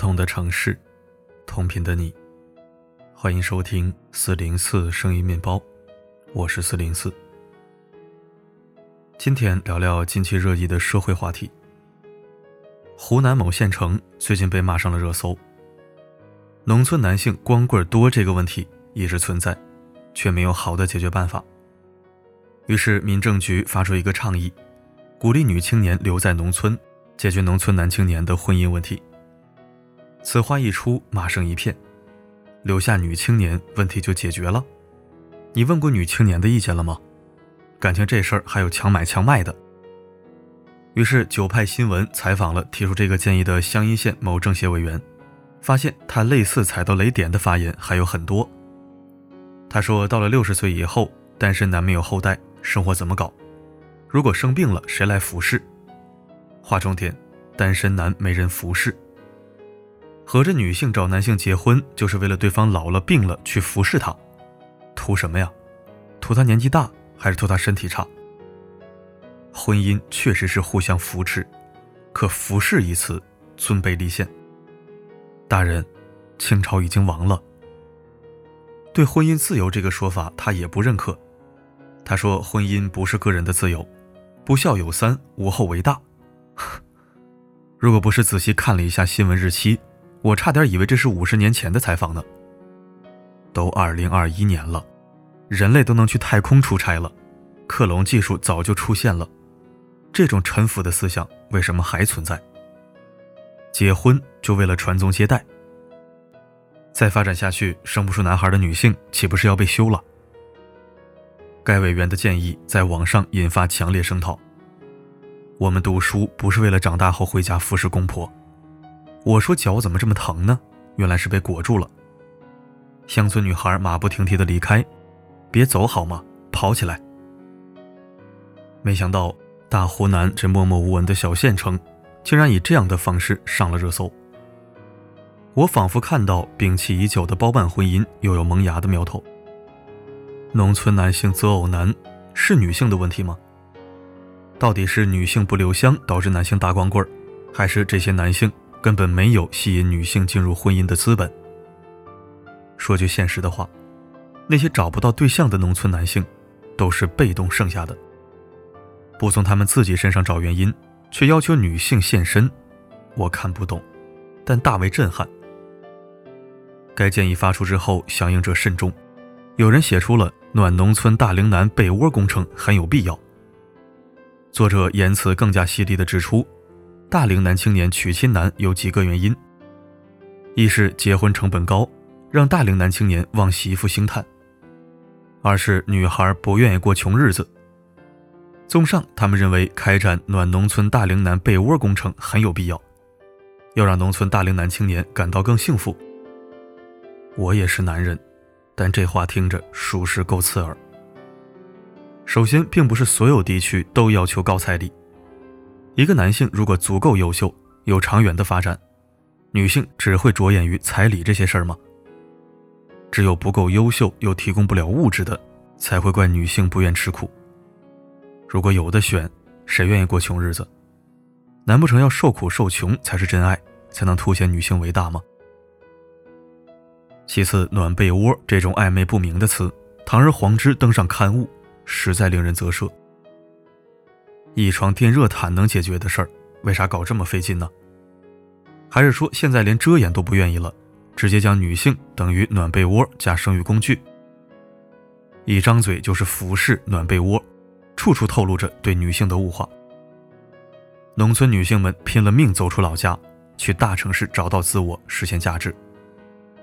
不同的城市，同频的你，欢迎收听四零四声音面包，我是四零四。今天聊聊近期热议的社会话题。湖南某县城最近被骂上了热搜。农村男性光棍多这个问题一直存在，却没有好的解决办法。于是民政局发出一个倡议，鼓励女青年留在农村，解决农村男青年的婚姻问题。此话一出，骂声一片。留下女青年，问题就解决了？你问过女青年的意见了吗？感情这事儿还有强买强卖的。于是九派新闻采访了提出这个建议的湘阴县某政协委员，发现他类似踩到雷点的发言还有很多。他说，到了六十岁以后，单身男没有后代，生活怎么搞？如果生病了，谁来服侍？划重点，单身男没人服侍。合着女性找男性结婚，就是为了对方老了病了去服侍他，图什么呀？图他年纪大，还是图他身体差？婚姻确实是互相扶持，可“服侍”一词尊卑立现。大人，清朝已经亡了。对婚姻自由这个说法，他也不认可。他说，婚姻不是个人的自由，不孝有三，无后为大。如果不是仔细看了一下新闻日期。我差点以为这是五十年前的采访呢。都二零二一年了，人类都能去太空出差了，克隆技术早就出现了，这种陈腐的思想为什么还存在？结婚就为了传宗接代？再发展下去，生不出男孩的女性岂不是要被休了？该委员的建议在网上引发强烈声讨。我们读书不是为了长大后回家服侍公婆。我说脚怎么这么疼呢？原来是被裹住了。乡村女孩马不停蹄的离开，别走好吗？跑起来！没想到大湖南这默默无闻的小县城，竟然以这样的方式上了热搜。我仿佛看到摒弃已久的包办婚姻又有萌芽的苗头。农村男性择偶难，是女性的问题吗？到底是女性不留香导致男性大光棍，还是这些男性？根本没有吸引女性进入婚姻的资本。说句现实的话，那些找不到对象的农村男性，都是被动剩下的。不从他们自己身上找原因，却要求女性献身，我看不懂，但大为震撼。该建议发出之后，响应者甚众，有人写出了“暖农村大龄男被窝工程很有必要”。作者言辞更加犀利地指出。大龄男青年娶亲难有几个原因：一是结婚成本高，让大龄男青年望媳妇兴叹；二是女孩不愿意过穷日子。综上，他们认为开展暖农村大龄男被窝工程很有必要，要让农村大龄男青年感到更幸福。我也是男人，但这话听着属实够刺耳。首先，并不是所有地区都要求高彩礼。一个男性如果足够优秀，有长远的发展，女性只会着眼于彩礼这些事儿吗？只有不够优秀又提供不了物质的，才会怪女性不愿吃苦。如果有的选，谁愿意过穷日子？难不成要受苦受穷才是真爱，才能凸显女性伟大吗？其次，暖被窝这种暧昧不明的词，堂而皇之登上刊物，实在令人啧舌。一床电热毯能解决的事儿，为啥搞这么费劲呢？还是说现在连遮掩都不愿意了，直接将女性等于暖被窝加生育工具？一张嘴就是服饰暖被窝，处处透露着对女性的物化。农村女性们拼了命走出老家，去大城市找到自我，实现价值，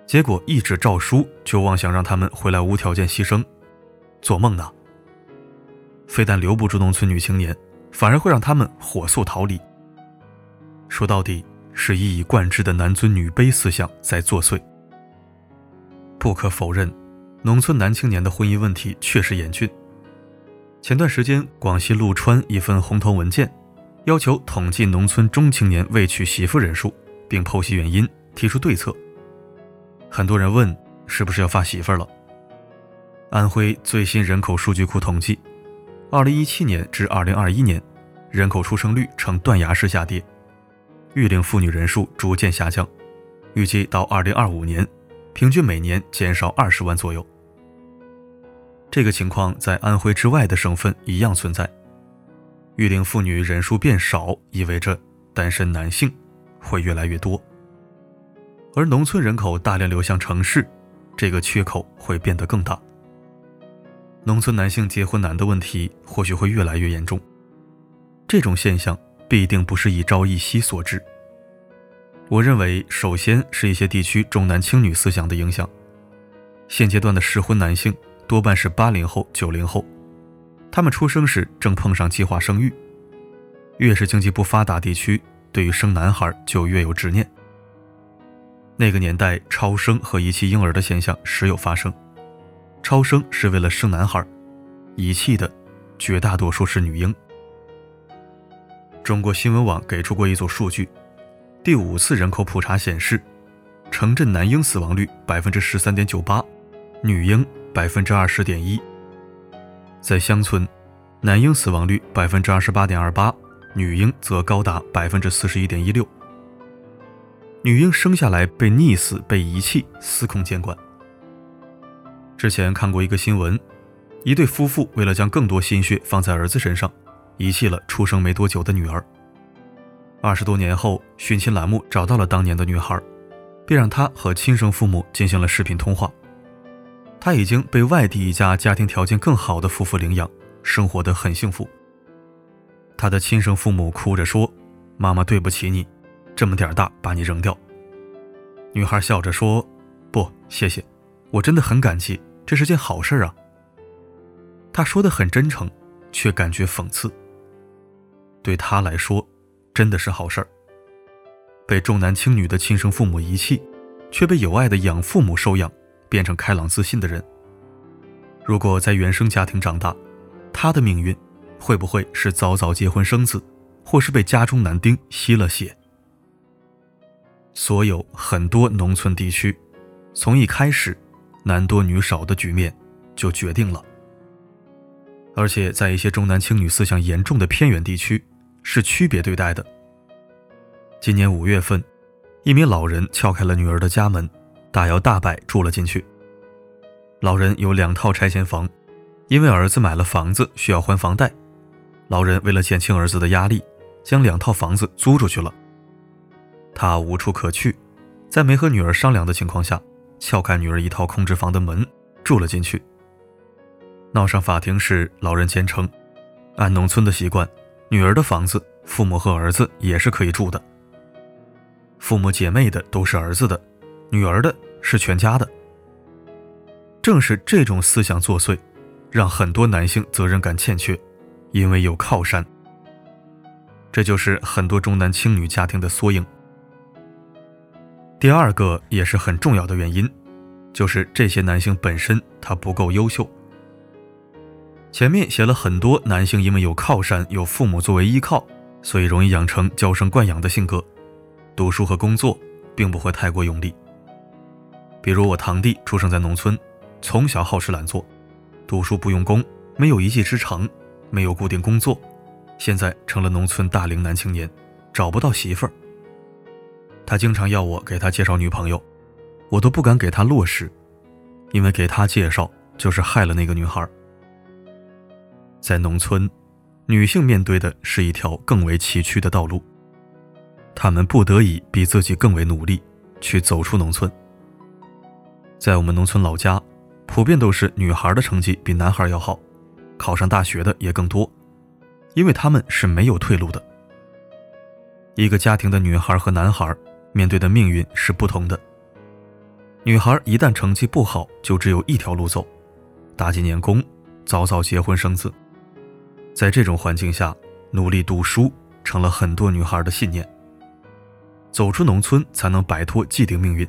结果一纸诏书就妄想让他们回来无条件牺牲，做梦呢！非但留不住农村女青年。反而会让他们火速逃离。说到底，是一以贯之的男尊女卑思想在作祟。不可否认，农村男青年的婚姻问题确实严峻。前段时间，广西陆川一份红头文件，要求统计农村中青年未娶媳妇人数，并剖析原因，提出对策。很多人问，是不是要发媳妇了？安徽最新人口数据库统计。二零一七年至二零二一年，人口出生率呈断崖式下跌，育龄妇女人数逐渐下降，预计到二零二五年，平均每年减少二十万左右。这个情况在安徽之外的省份一样存在。育龄妇女人数变少，意味着单身男性会越来越多，而农村人口大量流向城市，这个缺口会变得更大。农村男性结婚难的问题或许会越来越严重。这种现象必定不是一朝一夕所致。我认为，首先是一些地区重男轻女思想的影响。现阶段的适婚男性多半是八零后、九零后，他们出生时正碰上计划生育。越是经济不发达地区，对于生男孩就越有执念。那个年代，超生和遗弃婴儿的现象时有发生。超生是为了生男孩，遗弃的绝大多数是女婴。中国新闻网给出过一组数据，第五次人口普查显示，城镇男婴死亡率百分之十三点九八，女婴百分之二十点一。在乡村，男婴死亡率百分之二十八点二八，女婴则高达百分之四十一点一六。女婴生下来被溺死、被遗弃，司空见惯。之前看过一个新闻，一对夫妇为了将更多心血放在儿子身上。遗弃了出生没多久的女儿。二十多年后，寻亲栏目找到了当年的女孩，并让她和亲生父母进行了视频通话。她已经被外地一家家庭条件更好的夫妇领养，生活得很幸福。她的亲生父母哭着说：“妈妈对不起你，这么点大把你扔掉。”女孩笑着说：“不，谢谢，我真的很感激，这是件好事啊。”他说的很真诚，却感觉讽刺。对他来说，真的是好事儿。被重男轻女的亲生父母遗弃，却被有爱的养父母收养，变成开朗自信的人。如果在原生家庭长大，他的命运会不会是早早结婚生子，或是被家中男丁吸了血？所有很多农村地区，从一开始男多女少的局面就决定了。而且在一些重男轻女思想严重的偏远地区。是区别对待的。今年五月份，一名老人撬开了女儿的家门，大摇大摆住了进去。老人有两套拆迁房，因为儿子买了房子需要还房贷，老人为了减轻儿子的压力，将两套房子租出去了。他无处可去，在没和女儿商量的情况下，撬开女儿一套空置房的门住了进去。闹上法庭时，老人坚称，按农村的习惯。女儿的房子，父母和儿子也是可以住的。父母姐妹的都是儿子的，女儿的是全家的。正是这种思想作祟，让很多男性责任感欠缺，因为有靠山。这就是很多重男轻女家庭的缩影。第二个也是很重要的原因，就是这些男性本身他不够优秀。前面写了很多男性因为有靠山、有父母作为依靠，所以容易养成娇生惯养的性格，读书和工作并不会太过用力。比如我堂弟出生在农村，从小好吃懒做，读书不用功，没有一技之长，没有固定工作，现在成了农村大龄男青年，找不到媳妇儿。他经常要我给他介绍女朋友，我都不敢给他落实，因为给他介绍就是害了那个女孩。在农村，女性面对的是一条更为崎岖的道路，她们不得已比自己更为努力，去走出农村。在我们农村老家，普遍都是女孩的成绩比男孩要好，考上大学的也更多，因为他们是没有退路的。一个家庭的女孩和男孩面对的命运是不同的。女孩一旦成绩不好，就只有一条路走，打几年工，早早结婚生子。在这种环境下，努力读书成了很多女孩的信念。走出农村才能摆脱既定命运。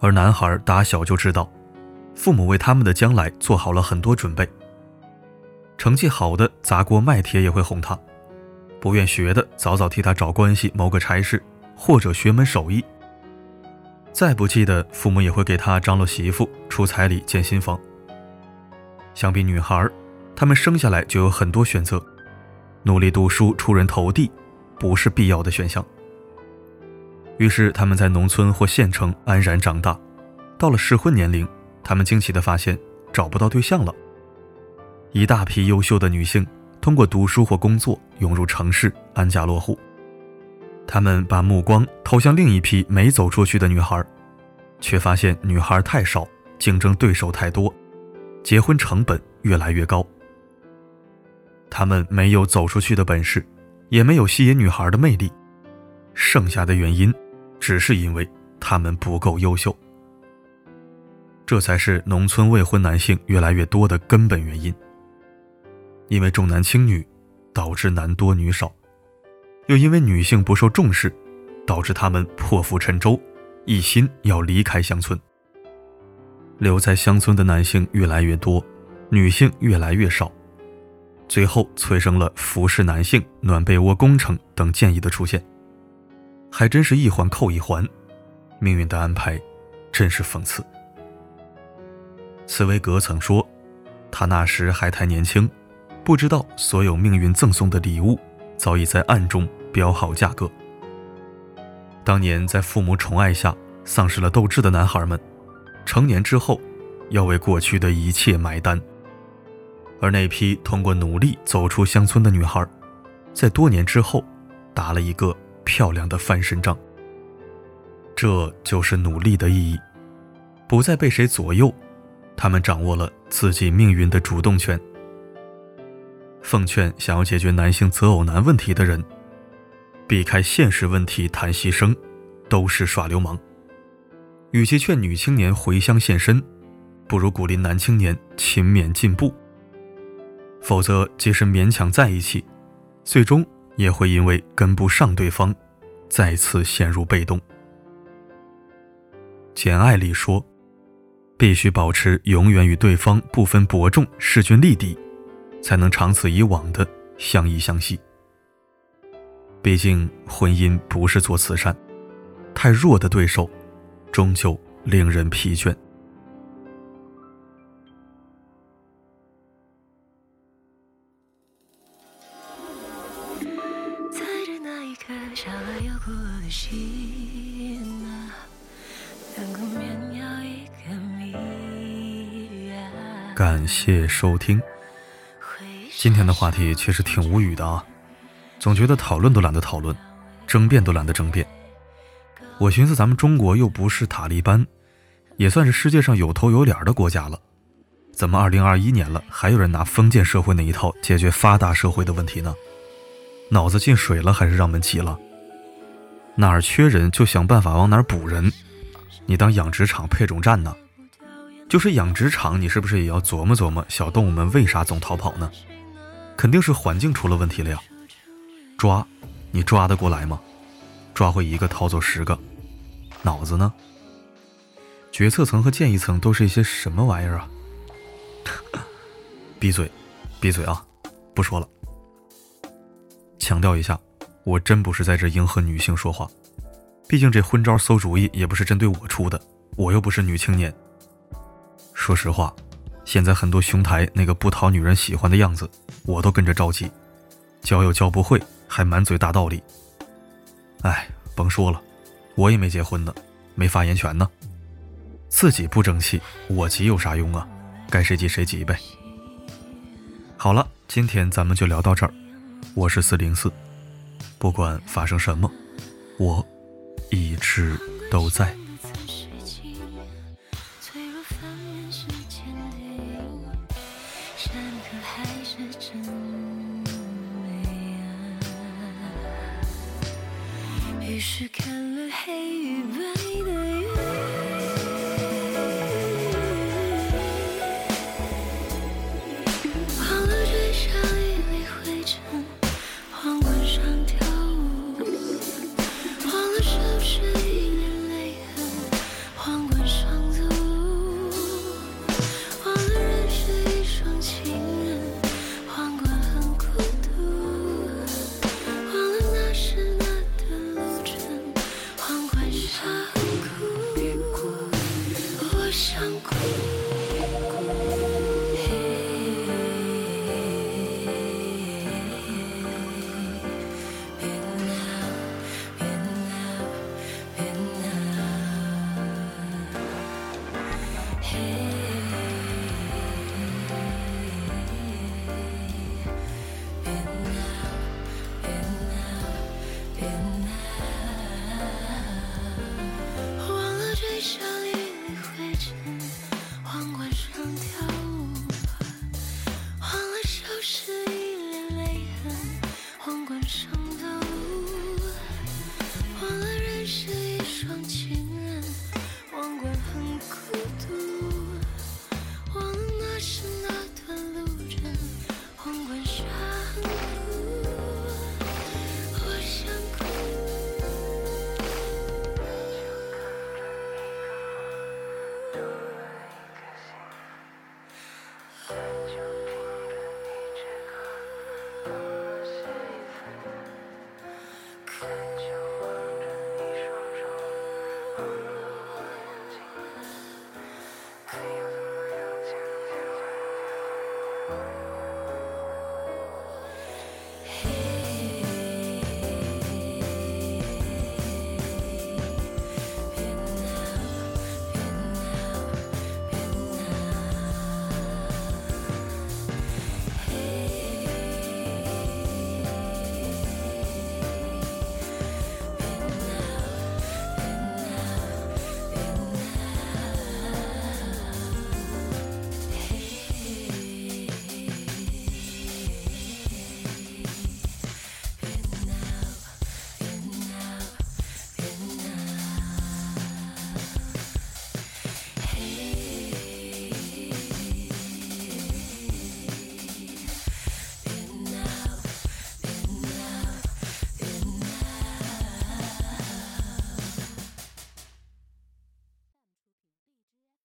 而男孩打小就知道，父母为他们的将来做好了很多准备。成绩好的砸锅卖铁也会哄他，不愿学的早早替他找关系谋个差事，或者学门手艺。再不济的，父母也会给他张罗媳妇、出彩礼、建新房。相比女孩。他们生下来就有很多选择，努力读书、出人头地，不是必要的选项。于是他们在农村或县城安然长大，到了适婚年龄，他们惊奇地发现找不到对象了。一大批优秀的女性通过读书或工作涌入城市，安家落户。他们把目光投向另一批没走出去的女孩，却发现女孩太少，竞争对手太多，结婚成本越来越高。他们没有走出去的本事，也没有吸引女孩的魅力，剩下的原因，只是因为他们不够优秀。这才是农村未婚男性越来越多的根本原因。因为重男轻女，导致男多女少。又因为女性不受重视，导致他们破釜沉舟，一心要离开乡村。留在乡村的男性越来越多，女性越来越少，最后催生了服侍男性、暖被窝工程等建议的出现。还真是一环扣一环，命运的安排真是讽刺。茨威格曾说：“他那时还太年轻，不知道所有命运赠送的礼物。”早已在暗中标好价格。当年在父母宠爱下丧失了斗志的男孩们，成年之后要为过去的一切买单；而那批通过努力走出乡村的女孩，在多年之后打了一个漂亮的翻身仗。这就是努力的意义，不再被谁左右，他们掌握了自己命运的主动权。奉劝想要解决男性择偶难问题的人，避开现实问题谈牺牲，都是耍流氓。与其劝女青年回乡献身，不如鼓励男青年勤勉进步。否则，即使勉强在一起，最终也会因为跟不上对方，再次陷入被动。《简爱》里说：“必须保持永远与对方不分伯仲，势均力敌。”才能长此以往的相依相惜。毕竟婚姻不是做慈善，太弱的对手，终究令人疲倦。感谢收听。今天的话题其实挺无语的啊，总觉得讨论都懒得讨论，争辩都懒得争辩。我寻思咱们中国又不是塔利班，也算是世界上有头有脸的国家了，怎么二零二一年了还有人拿封建社会那一套解决发达社会的问题呢？脑子进水了还是让门挤了？哪儿缺人就想办法往哪儿补人，你当养殖场配种站呢？就是养殖场，你是不是也要琢磨琢磨小动物们为啥总逃跑呢？肯定是环境出了问题了呀！抓，你抓得过来吗？抓回一个逃走十个，脑子呢？决策层和建议层都是一些什么玩意儿啊？闭嘴，闭嘴啊！不说了。强调一下，我真不是在这迎合女性说话，毕竟这昏招馊主意也不是针对我出的，我又不是女青年。说实话。现在很多兄台那个不讨女人喜欢的样子，我都跟着着急，教又教不会，还满嘴大道理。哎，甭说了，我也没结婚呢，没发言权呢。自己不争气，我急有啥用啊？该谁急谁急呗。好了，今天咱们就聊到这儿。我是四零四，不管发生什么，我一直都在。